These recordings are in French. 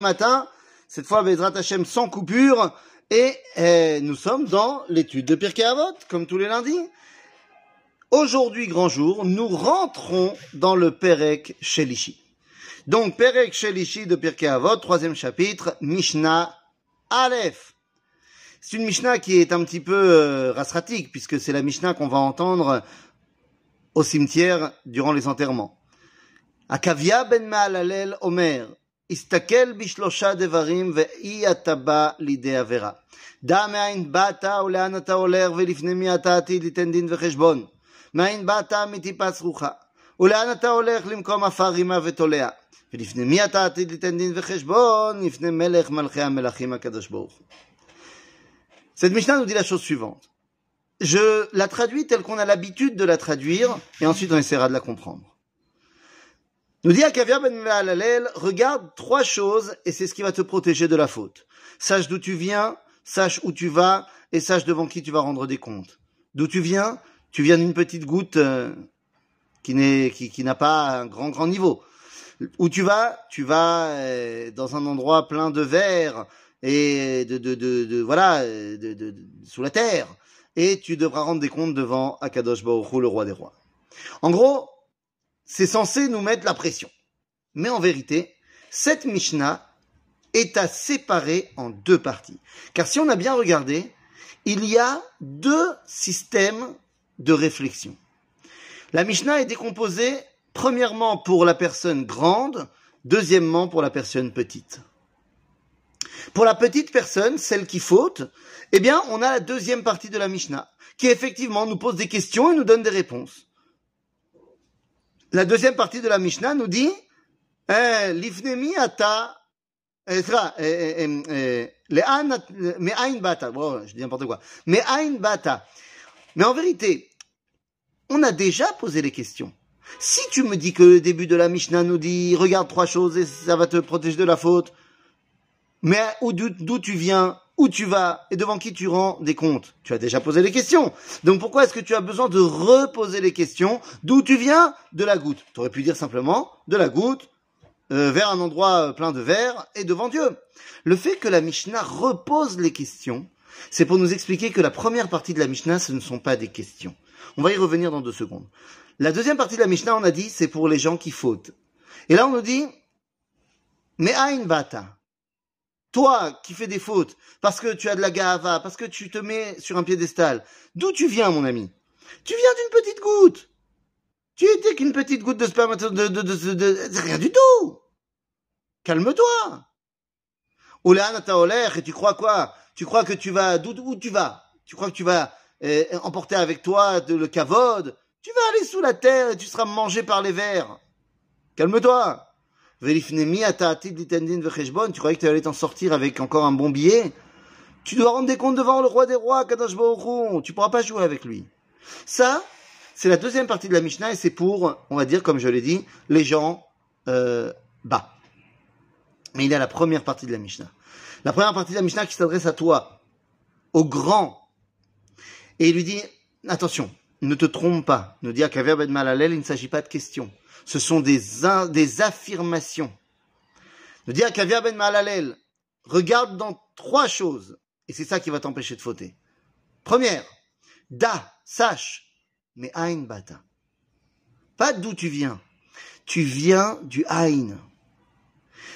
matin, cette fois Bezrat Hashem sans coupure, et eh, nous sommes dans l'étude de Pirkei Avot, comme tous les lundis. Aujourd'hui, grand jour, nous rentrons dans le Perek Shelishi. Donc, Perek Shelishi de Pirkei Avot, troisième chapitre, Mishnah Aleph. C'est une Mishnah qui est un petit peu euh, rasratique, puisque c'est la Mishnah qu'on va entendre au cimetière durant les enterrements. Akavia ben Maalalel Omer, הסתכל בשלושה דברים ואי אתה בא לידי עבירה. דע מאין באת ולאן אתה הולך ולפני מי אתה עתיד ליתן דין וחשבון. מאין באת מטיפה צרוחה. ולאן אתה הולך למקום עפר רימה ותולע. ולפני מי אתה עתיד ליתן דין וחשבון? לפני מלך מלכי המלכים הקדוש ברוך הוא. Cette Mishnah nous dit la chose suivante. Je la traduis telle qu'on a l'habitude de la traduire, et ensuite on essaiera de la comprendre. Nous dit Akavia ben regarde trois choses et c'est ce qui va te protéger de la faute. Sache d'où tu viens, sache où tu vas et sache devant qui tu vas rendre des comptes. D'où tu viens Tu viens d'une petite goutte euh, qui n'est qui, qui n'a pas un grand grand niveau. Où tu vas Tu vas euh, dans un endroit plein de verre et de, de, de, de voilà de, de, sous la terre et tu devras rendre des comptes devant Akadosh Baruch le roi des rois. En gros, c'est censé nous mettre la pression. Mais en vérité, cette Mishnah est à séparer en deux parties. Car si on a bien regardé, il y a deux systèmes de réflexion. La Mishnah est décomposée premièrement pour la personne grande, deuxièmement pour la personne petite. Pour la petite personne, celle qui faute, eh bien, on a la deuxième partie de la Mishnah, qui effectivement nous pose des questions et nous donne des réponses la deuxième partie de la Mishnah nous dit eh, Lifnemi ata eh, eh, Me'ain bata. Bon, je dis n'importe quoi. Me'ain bata. Mais en vérité, on a déjà posé les questions. Si tu me dis que le début de la Mishnah nous dit regarde trois choses et ça va te protéger de la faute, mais d'où tu viens, où tu vas et devant qui tu rends des comptes. Tu as déjà posé les questions. Donc pourquoi est-ce que tu as besoin de reposer les questions D'où tu viens De la goutte? Tu aurais pu dire simplement de la goutte euh, vers un endroit euh, plein de verre et devant Dieu. Le fait que la Mishnah repose les questions, c'est pour nous expliquer que la première partie de la Mishnah, ce ne sont pas des questions. On va y revenir dans deux secondes. La deuxième partie de la Mishnah, on a dit, c'est pour les gens qui fautent. Et là, on nous dit, mais bata. Toi qui fais des fautes, parce que tu as de la gava, parce que tu te mets sur un piédestal, d'où tu viens, mon ami? Tu viens d'une petite goutte. Tu étais qu'une petite goutte de spermatozoïde, de, de, rien du tout. Calme-toi. et tu crois quoi? Tu crois que tu vas, d'où où tu vas? Tu crois que tu vas euh, emporter avec toi de, le cavode? Tu vas aller sous la terre et tu seras mangé par les vers. Calme-toi. Tu croyais que tu allais t'en sortir avec encore un bon billet? Tu dois rendre des comptes devant le roi des rois, Kadosh Baruch Tu pourras pas jouer avec lui. Ça, c'est la deuxième partie de la Mishnah et c'est pour, on va dire, comme je l'ai dit, les gens euh, bas. Mais il y a la première partie de la Mishnah. La première partie de la Mishnah qui s'adresse à toi, au grand. Et il lui dit, attention, ne te trompe pas. Ne dire qu'à Ben Malalel, il ne s'agit pas de questions ce sont des, des affirmations. De dire qu'Avia Ben Malalel regarde dans trois choses, et c'est ça qui va t'empêcher de fauter. Première, da, sache, mais Ain Bata. Pas d'où tu viens. Tu viens du Ain.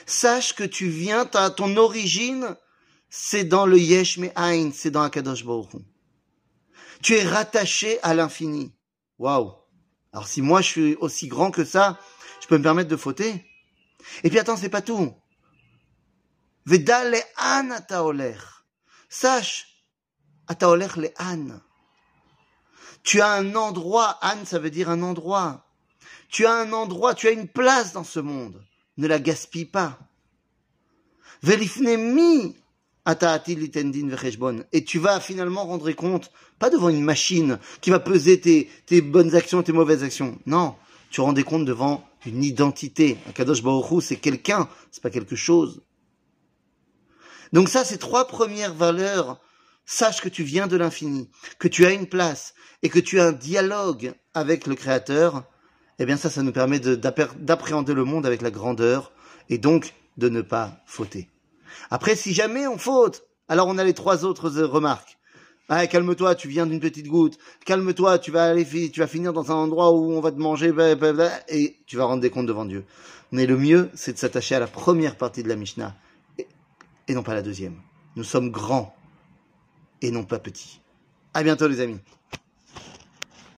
Sache que tu viens, à ton origine, c'est dans le Yesh mais Ain, c'est dans Akadosh Baruch Tu es rattaché à l'infini. Waouh. Alors si moi je suis aussi grand que ça, je peux me permettre de fauter. Et puis attends, c'est pas tout. Veda le an ataoler. Sache, ataoler le an. Tu as un endroit, an ça veut dire un endroit. Tu as un endroit, tu as une place dans ce monde. Ne la gaspille pas. mi et tu vas finalement rendre compte, pas devant une machine qui va peser tes, bonnes actions tes mauvaises actions. Non, tu rends compte devant une identité. Un Kadosh Baruch c'est quelqu'un, c'est pas quelque chose. Donc ça, c'est trois premières valeurs. Sache que tu viens de l'infini, que tu as une place et que tu as un dialogue avec le Créateur. Eh bien ça, ça nous permet d'appréhender le monde avec la grandeur et donc de ne pas fauter. Après, si jamais on faute, alors on a les trois autres euh, remarques. Ah, calme-toi, tu viens d'une petite goutte. Calme-toi, tu vas aller, tu vas finir dans un endroit où on va te manger, et tu vas rendre des comptes devant Dieu. Mais le mieux, c'est de s'attacher à la première partie de la Mishnah, et non pas la deuxième. Nous sommes grands, et non pas petits. À bientôt, les amis.